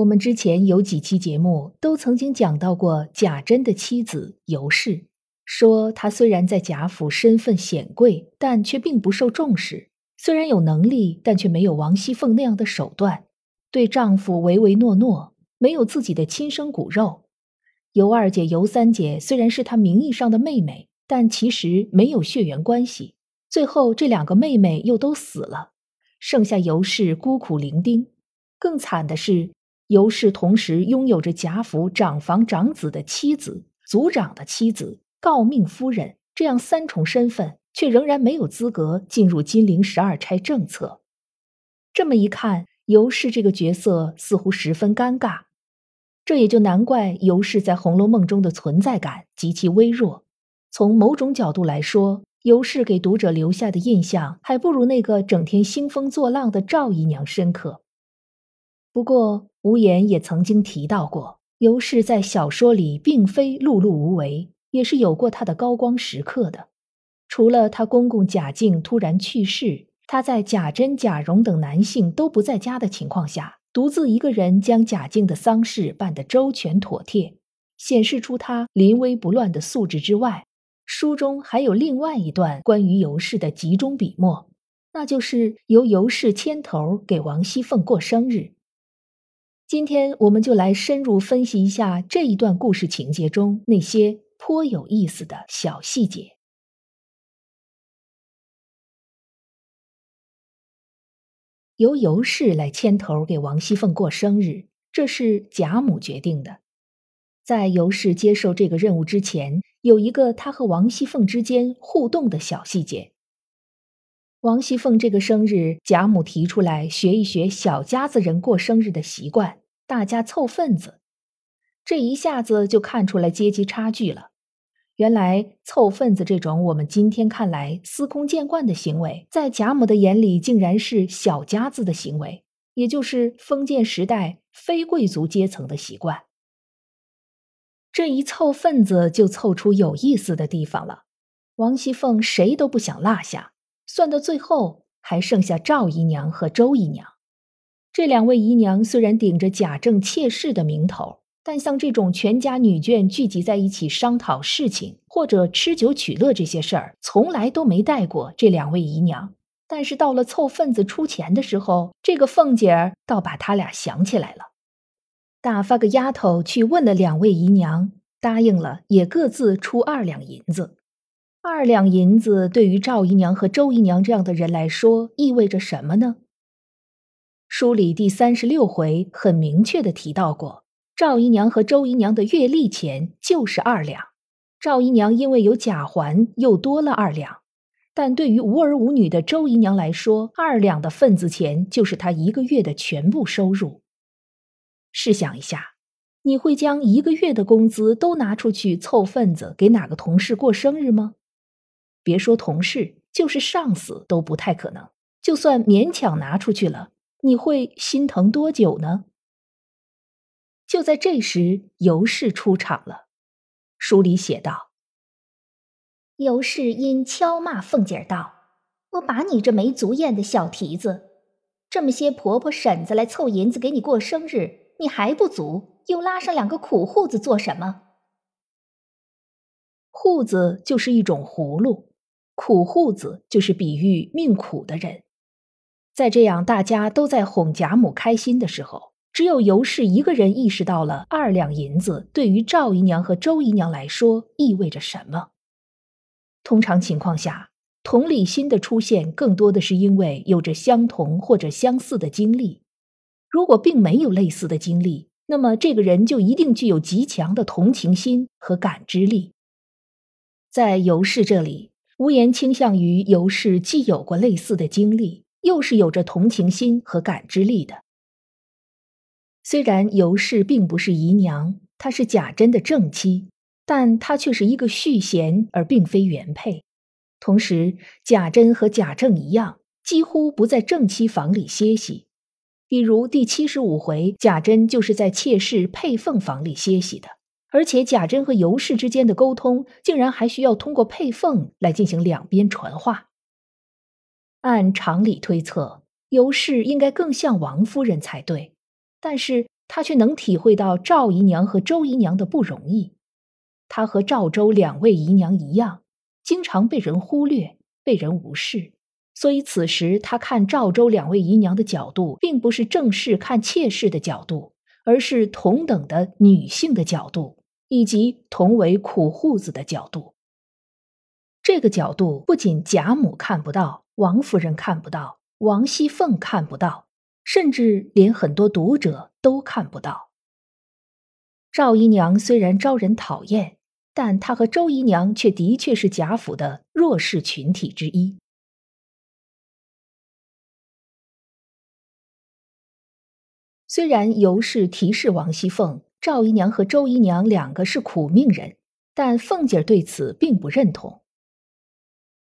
我们之前有几期节目都曾经讲到过贾珍的妻子尤氏，说她虽然在贾府身份显贵，但却并不受重视；虽然有能力，但却没有王熙凤那样的手段，对丈夫唯唯诺诺，没有自己的亲生骨肉。尤二姐、尤三姐虽然是她名义上的妹妹，但其实没有血缘关系。最后这两个妹妹又都死了，剩下尤氏孤苦伶仃。更惨的是。尤氏同时拥有着贾府长房长子的妻子、族长的妻子、诰命夫人这样三重身份，却仍然没有资格进入金陵十二钗政策。这么一看，尤氏这个角色似乎十分尴尬。这也就难怪尤氏在《红楼梦》中的存在感极其微弱。从某种角度来说，尤氏给读者留下的印象还不如那个整天兴风作浪的赵姨娘深刻。不过，无言也曾经提到过，尤氏在小说里并非碌碌无为，也是有过她的高光时刻的。除了她公公贾敬突然去世，她在贾珍、贾蓉等男性都不在家的情况下，独自一个人将贾敬的丧事办得周全妥帖，显示出她临危不乱的素质之外，书中还有另外一段关于尤氏的集中笔墨，那就是由尤氏牵头给王熙凤过生日。今天我们就来深入分析一下这一段故事情节中那些颇有意思的小细节。由尤氏来牵头给王熙凤过生日，这是贾母决定的。在尤氏接受这个任务之前，有一个他和王熙凤之间互动的小细节。王熙凤这个生日，贾母提出来学一学小家子人过生日的习惯。大家凑份子，这一下子就看出来阶级差距了。原来凑份子这种我们今天看来司空见惯的行为，在贾母的眼里竟然是小家子的行为，也就是封建时代非贵族阶层的习惯。这一凑份子就凑出有意思的地方了。王熙凤谁都不想落下，算到最后还剩下赵姨娘和周姨娘。这两位姨娘虽然顶着贾政妾室的名头，但像这种全家女眷聚集在一起商讨事情或者吃酒取乐这些事儿，从来都没带过这两位姨娘。但是到了凑份子出钱的时候，这个凤姐儿倒把他俩想起来了，打发个丫头去问了两位姨娘，答应了，也各自出二两银子。二两银子对于赵姨娘和周姨娘这样的人来说，意味着什么呢？书里第三十六回很明确的提到过，赵姨娘和周姨娘的月例钱就是二两。赵姨娘因为有贾环，又多了二两。但对于无儿无女的周姨娘来说，二两的份子钱就是她一个月的全部收入。试想一下，你会将一个月的工资都拿出去凑份子给哪个同事过生日吗？别说同事，就是上司都不太可能。就算勉强拿出去了。你会心疼多久呢？就在这时，尤氏出场了。书里写道：“尤氏因敲骂凤姐道：‘我把你这没足厌的小蹄子，这么些婆婆婶子来凑银子给你过生日，你还不足，又拉上两个苦户子做什么？’户子就是一种葫芦，苦户子就是比喻命苦的人。”在这样大家都在哄贾母开心的时候，只有尤氏一个人意识到了二两银子对于赵姨娘和周姨娘来说意味着什么。通常情况下，同理心的出现更多的是因为有着相同或者相似的经历。如果并没有类似的经历，那么这个人就一定具有极强的同情心和感知力。在尤氏这里，无言倾向于尤氏既有过类似的经历。又是有着同情心和感知力的，虽然尤氏并不是姨娘，她是贾珍的正妻，但她却是一个续弦，而并非原配。同时，贾珍和贾政一样，几乎不在正妻房里歇息。比如第七十五回，贾珍就是在妾室佩凤房里歇息的，而且贾珍和尤氏之间的沟通，竟然还需要通过佩凤来进行两边传话。按常理推测，尤氏应该更像王夫人才对。但是她却能体会到赵姨娘和周姨娘的不容易。她和赵周两位姨娘一样，经常被人忽略、被人无视。所以此时她看赵周两位姨娘的角度，并不是正式看妾室的角度，而是同等的女性的角度，以及同为苦户子的角度。这个角度不仅贾母看不到，王夫人看不到，王熙凤看不到。甚至连很多读者都看不到。赵姨娘虽然招人讨厌，但她和周姨娘却的确是贾府的弱势群体之一。虽然尤氏提示王熙凤，赵姨娘和周姨娘两个是苦命人，但凤姐对此并不认同。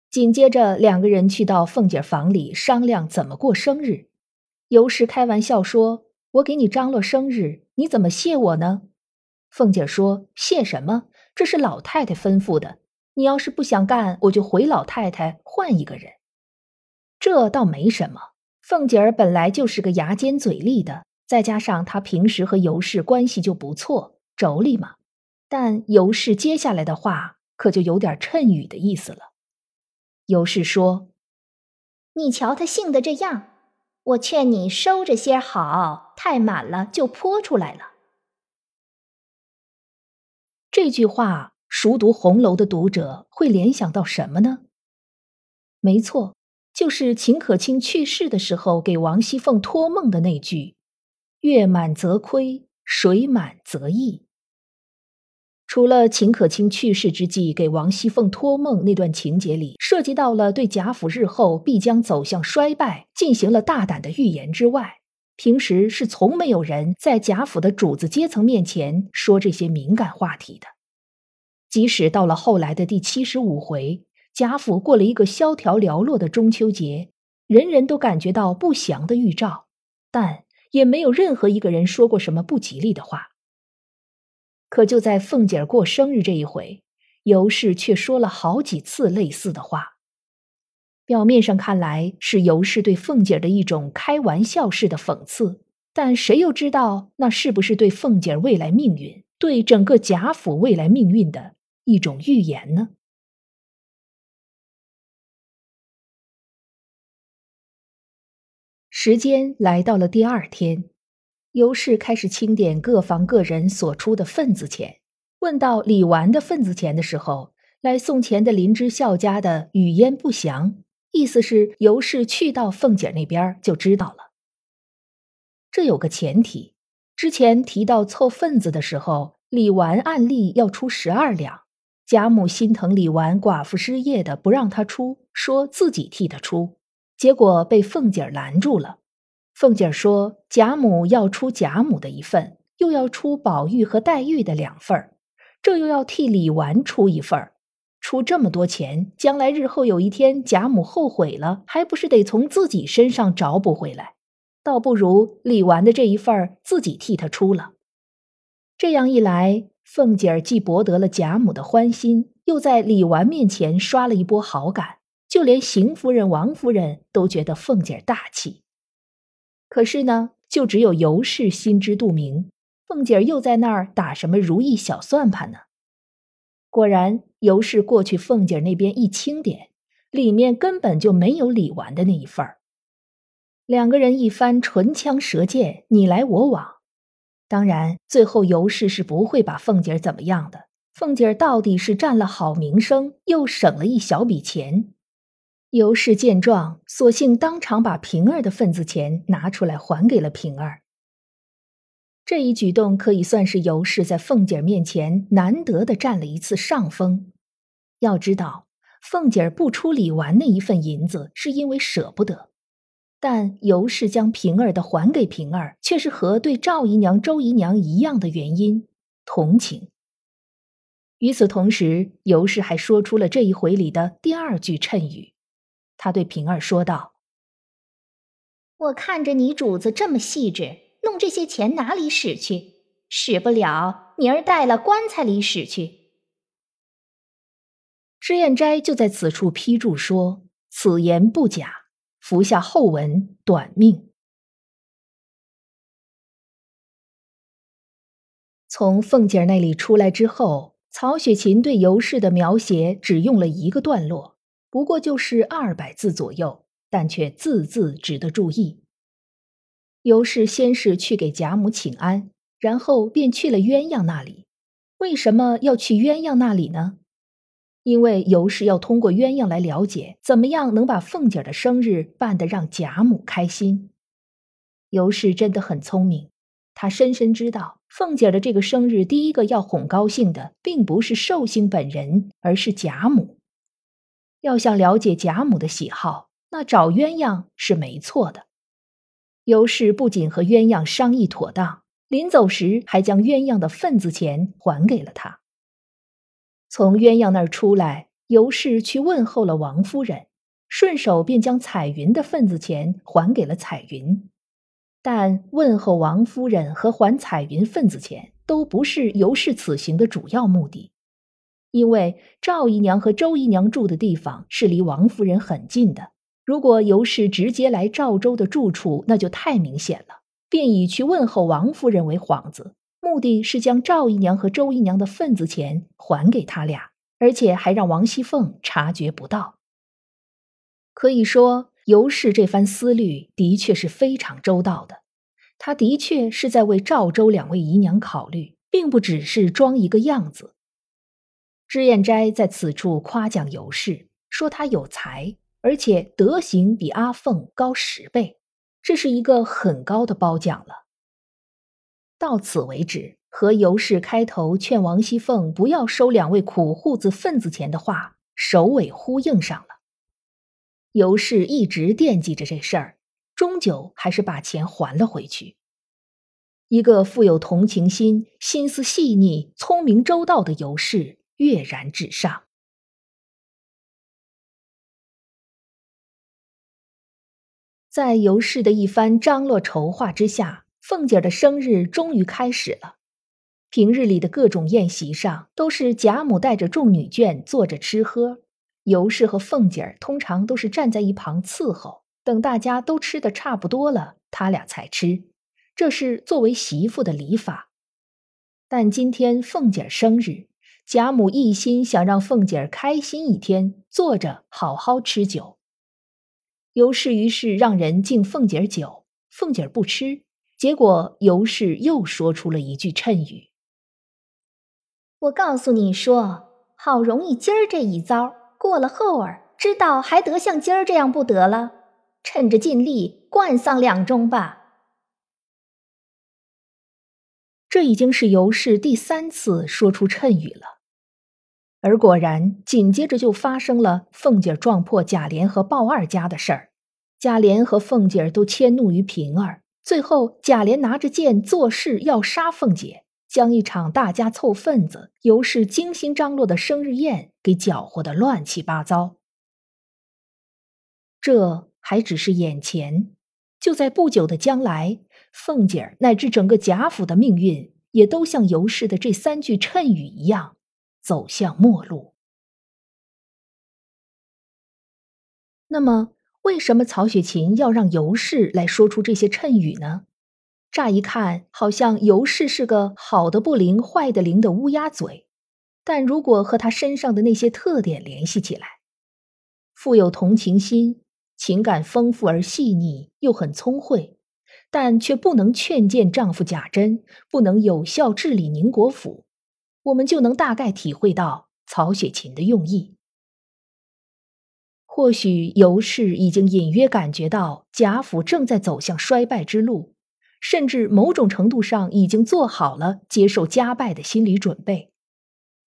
紧接着，两个人去到凤姐房里商量怎么过生日。尤氏开玩笑说：“我给你张罗生日，你怎么谢我呢？”凤姐说：“谢什么？这是老太太吩咐的。你要是不想干，我就回老太太换一个人。这倒没什么。凤姐儿本来就是个牙尖嘴利的，再加上她平时和尤氏关系就不错，妯娌嘛。但尤氏接下来的话可就有点趁雨的意思了。尤氏说：‘你瞧他性的这样。’”我劝你收着些好，太满了就泼出来了。这句话，熟读红楼的读者会联想到什么呢？没错，就是秦可卿去世的时候给王熙凤托梦的那句：“月满则亏，水满则溢。”除了秦可卿去世之际给王熙凤托梦那段情节里涉及到了对贾府日后必将走向衰败进行了大胆的预言之外，平时是从没有人在贾府的主子阶层面前说这些敏感话题的。即使到了后来的第七十五回，贾府过了一个萧条寥落的中秋节，人人都感觉到不祥的预兆，但也没有任何一个人说过什么不吉利的话。可就在凤姐儿过生日这一回，尤氏却说了好几次类似的话。表面上看来是尤氏对凤姐儿的一种开玩笑式的讽刺，但谁又知道那是不是对凤姐儿未来命运、对整个贾府未来命运的一种预言呢？时间来到了第二天。尤氏开始清点各房各人所出的份子钱，问到李纨的份子钱的时候，来送钱的林之孝家的语焉不详，意思是尤氏去到凤姐那边就知道了。这有个前提，之前提到凑份子的时候，李纨按例要出十二两，贾母心疼李纨寡妇失业的，不让他出，说自己替他出，结果被凤姐拦住了。凤姐说：“贾母要出贾母的一份，又要出宝玉和黛玉的两份儿，这又要替李纨出一份儿，出这么多钱，将来日后有一天贾母后悔了，还不是得从自己身上找补回来？倒不如李纨的这一份儿自己替他出了。这样一来，凤姐儿既博得了贾母的欢心，又在李纨面前刷了一波好感，就连邢夫人、王夫人都觉得凤姐儿大气。”可是呢，就只有尤氏心知肚明，凤姐儿又在那儿打什么如意小算盘呢？果然，尤氏过去凤姐儿那边一清点，里面根本就没有李纨的那一份儿。两个人一番唇枪舌剑，你来我往。当然，最后尤氏是不会把凤姐儿怎么样的。凤姐儿到底是占了好名声，又省了一小笔钱。尤氏见状，索性当场把平儿的份子钱拿出来还给了平儿。这一举动可以算是尤氏在凤姐儿面前难得的占了一次上风。要知道，凤姐儿不出李纨那一份银子，是因为舍不得。但尤氏将平儿的还给平儿，却是和对赵姨娘、周姨娘一样的原因——同情。与此同时，尤氏还说出了这一回里的第二句谶语。他对平儿说道：“我看着你主子这么细致，弄这些钱哪里使去？使不了，明儿带了棺材里使去。”脂砚斋就在此处批注说：“此言不假。”服下后文，短命。从凤姐那里出来之后，曹雪芹对尤氏的描写只用了一个段落，不过就是二百字左右，但却字字值得注意。尤氏先是去给贾母请安，然后便去了鸳鸯那里。为什么要去鸳鸯那里呢？因为尤氏要通过鸳鸯来了解怎么样能把凤姐的生日办得让贾母开心。尤氏真的很聪明，她深深知道凤姐的这个生日，第一个要哄高兴的，并不是寿星本人，而是贾母。要想了解贾母的喜好，那找鸳鸯是没错的。尤氏不仅和鸳鸯商议妥当，临走时还将鸳鸯的份子钱还给了他。从鸳鸯那儿出来，尤氏去问候了王夫人，顺手便将彩云的份子钱还给了彩云。但问候王夫人和还彩云份子钱都不是尤氏此行的主要目的，因为赵姨娘和周姨娘住的地方是离王夫人很近的。如果尤氏直接来赵州的住处，那就太明显了，便以去问候王夫人为幌子。目的是将赵姨娘和周姨娘的份子钱还给他俩，而且还让王熙凤察觉不到。可以说，尤氏这番思虑的确是非常周到的。他的确是在为赵州两位姨娘考虑，并不只是装一个样子。脂砚斋在此处夸奖尤氏，说她有才，而且德行比阿凤高十倍，这是一个很高的褒奖了。到此为止，和尤氏开头劝王熙凤不要收两位苦户子份子钱的话首尾呼应上了。尤氏一直惦记着这事儿，终究还是把钱还了回去。一个富有同情心、心思细腻、聪明周到的尤氏跃然纸上。在尤氏的一番张罗筹划之下。凤姐的生日终于开始了。平日里的各种宴席上，都是贾母带着众女眷坐着吃喝，尤氏和凤姐儿通常都是站在一旁伺候，等大家都吃的差不多了，他俩才吃。这是作为媳妇的礼法。但今天凤姐儿生日，贾母一心想让凤姐儿开心一天，坐着好好吃酒。尤氏于是让人敬凤姐儿酒，凤姐儿不吃。结果尤氏又说出了一句谶语：“我告诉你说，好容易今儿这一遭过了后儿，知道还得像今儿这样不得了。趁着尽力灌丧两盅吧。”这已经是尤氏第三次说出谶语了，而果然紧接着就发生了凤姐撞破贾琏和鲍二家的事儿，贾琏和凤姐都迁怒于平儿。最后，贾琏拿着剑作势要杀凤姐，将一场大家凑份子、尤氏精心张罗的生日宴给搅和的乱七八糟。这还只是眼前，就在不久的将来，凤姐乃至整个贾府的命运，也都像尤氏的这三句谶语一样，走向末路。那么？为什么曹雪芹要让尤氏来说出这些谶语呢？乍一看，好像尤氏是个好的不灵、坏的灵的乌鸦嘴。但如果和他身上的那些特点联系起来，富有同情心，情感丰富而细腻，又很聪慧，但却不能劝谏丈夫贾珍，不能有效治理宁国府，我们就能大概体会到曹雪芹的用意。或许尤氏已经隐约感觉到贾府正在走向衰败之路，甚至某种程度上已经做好了接受家败的心理准备，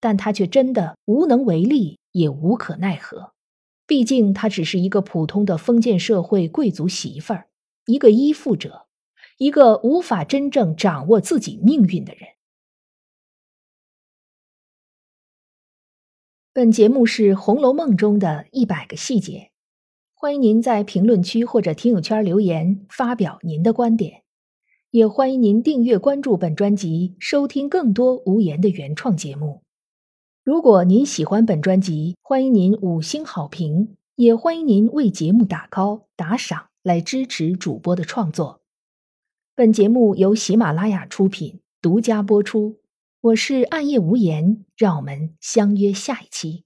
但他却真的无能为力，也无可奈何。毕竟她只是一个普通的封建社会贵族媳妇儿，一个依附者，一个无法真正掌握自己命运的人。本节目是《红楼梦》中的一百个细节，欢迎您在评论区或者听友圈留言发表您的观点，也欢迎您订阅关注本专辑，收听更多无言的原创节目。如果您喜欢本专辑，欢迎您五星好评，也欢迎您为节目打 call 打赏来支持主播的创作。本节目由喜马拉雅出品，独家播出。我是暗夜无言，让我们相约下一期。